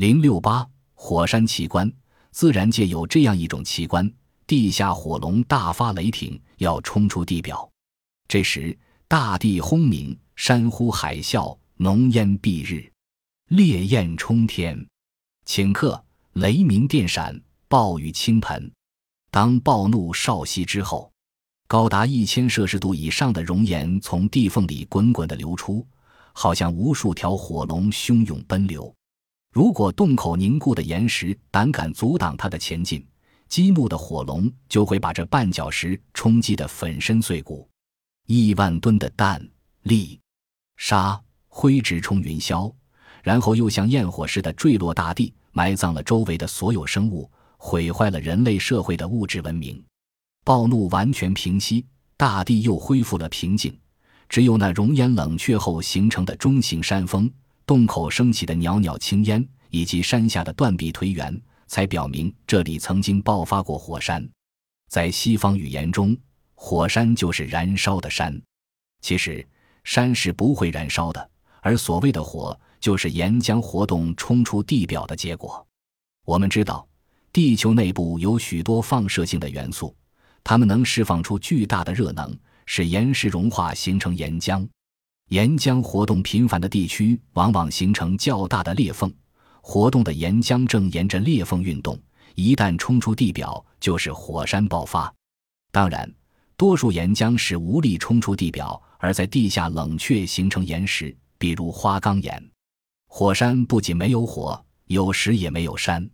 零六八火山奇观，自然界有这样一种奇观：地下火龙大发雷霆，要冲出地表。这时，大地轰鸣，山呼海啸，浓烟蔽日，烈焰冲天，顷刻雷鸣电闪，暴雨倾盆。当暴怒少息之后，高达一千摄氏度以上的熔岩从地缝里滚滚的流出，好像无数条火龙汹涌奔流。如果洞口凝固的岩石胆敢阻挡它的前进，激怒的火龙就会把这绊脚石冲击得粉身碎骨。亿万吨的氮、氯、沙、灰直冲云霄，然后又像焰火似的坠落大地，埋葬了周围的所有生物，毁坏了人类社会的物质文明。暴怒完全平息，大地又恢复了平静，只有那熔岩冷却后形成的中型山峰。洞口升起的袅袅青烟，以及山下的断壁颓垣，才表明这里曾经爆发过火山。在西方语言中，火山就是燃烧的山。其实，山是不会燃烧的，而所谓的火，就是岩浆活动冲出地表的结果。我们知道，地球内部有许多放射性的元素，它们能释放出巨大的热能，使岩石融化形成岩浆。岩浆活动频繁的地区，往往形成较大的裂缝。活动的岩浆正沿着裂缝运动，一旦冲出地表，就是火山爆发。当然，多数岩浆是无力冲出地表，而在地下冷却形成岩石，比如花岗岩。火山不仅没有火，有时也没有山。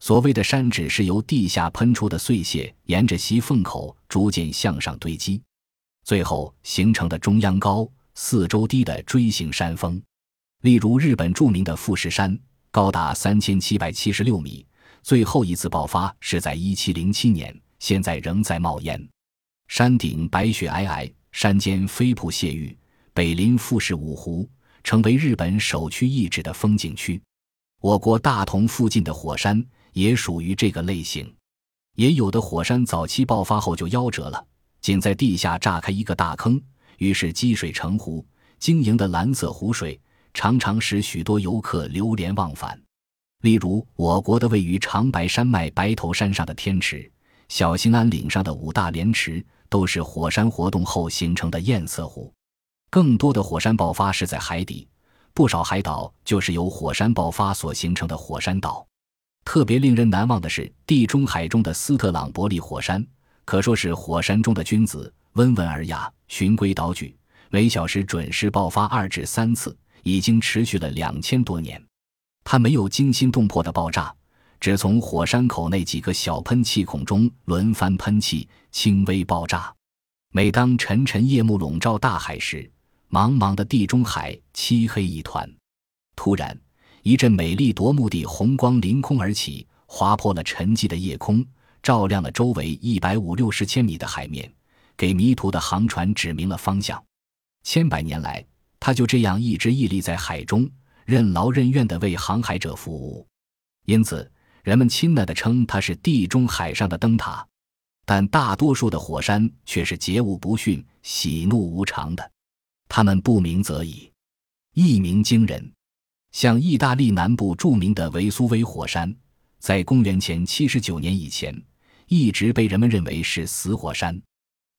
所谓的山，只是由地下喷出的碎屑沿着隙缝口逐渐向上堆积，最后形成的中央高。四周低的锥形山峰，例如日本著名的富士山，高达三千七百七十六米。最后一次爆发是在一七零七年，现在仍在冒烟。山顶白雪皑皑，山间飞瀑泻玉，北临富士五湖，成为日本首屈一指的风景区。我国大同附近的火山也属于这个类型。也有的火山早期爆发后就夭折了，仅在地下炸开一个大坑。于是积水成湖，晶莹的蓝色湖水常常使许多游客流连忘返。例如，我国的位于长白山脉白头山上的天池、小兴安岭上的五大连池，都是火山活动后形成的堰塞湖。更多的火山爆发是在海底，不少海岛就是由火山爆发所形成的火山岛。特别令人难忘的是地中海中的斯特朗伯利火山，可说是火山中的君子。温文尔雅，循规蹈矩，每小时准时爆发二至三次，已经持续了两千多年。它没有惊心动魄的爆炸，只从火山口那几个小喷气孔中轮番喷气，轻微爆炸。每当沉沉夜幕笼罩大海时，茫茫的地中海漆黑一团。突然，一阵美丽夺目的红光凌空而起，划破了沉寂的夜空，照亮了周围一百五六十千米的海面。给迷途的航船指明了方向，千百年来，它就这样一直屹立在海中，任劳任怨地为航海者服务。因此，人们亲昵地称它是地中海上的灯塔。但大多数的火山却是桀骜不驯、喜怒无常的，他们不鸣则已，一鸣惊人。像意大利南部著名的维苏威火山，在公元前七十九年以前，一直被人们认为是死火山。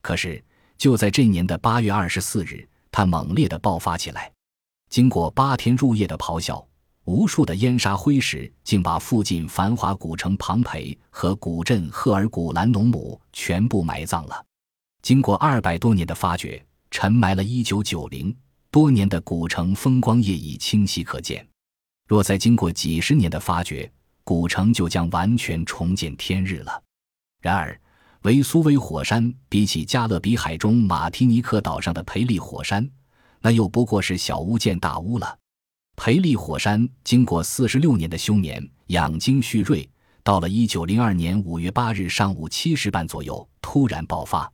可是，就在这年的八月二十四日，它猛烈地爆发起来。经过八天入夜的咆哮，无数的烟沙灰石竟把附近繁华古城庞培和古镇赫尔古兰农姆全部埋葬了。经过二百多年的发掘，沉埋了一九九零多年的古城风光夜已清晰可见。若再经过几十年的发掘，古城就将完全重见天日了。然而，维苏威火山比起加勒比海中马提尼克岛上的培利火山，那又不过是小巫见大巫了。培利火山经过四十六年的休眠，养精蓄锐，到了一九零二年五月八日上午七时半左右，突然爆发，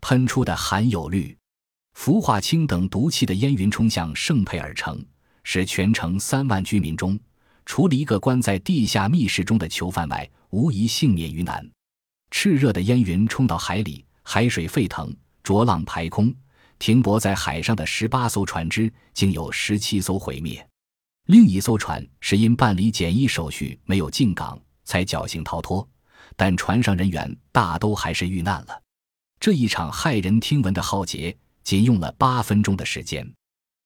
喷出的含有氯、氟化氢等毒气的烟云冲向圣佩尔城，使全城三万居民中，除了一个关在地下密室中的囚犯外，无一幸免于难。炽热的烟云冲到海里，海水沸腾，浊浪排空。停泊在海上的十八艘船只，竟有十七艘毁灭。另一艘船是因办理检疫手续没有进港，才侥幸逃脱，但船上人员大都还是遇难了。这一场骇人听闻的浩劫，仅用了八分钟的时间。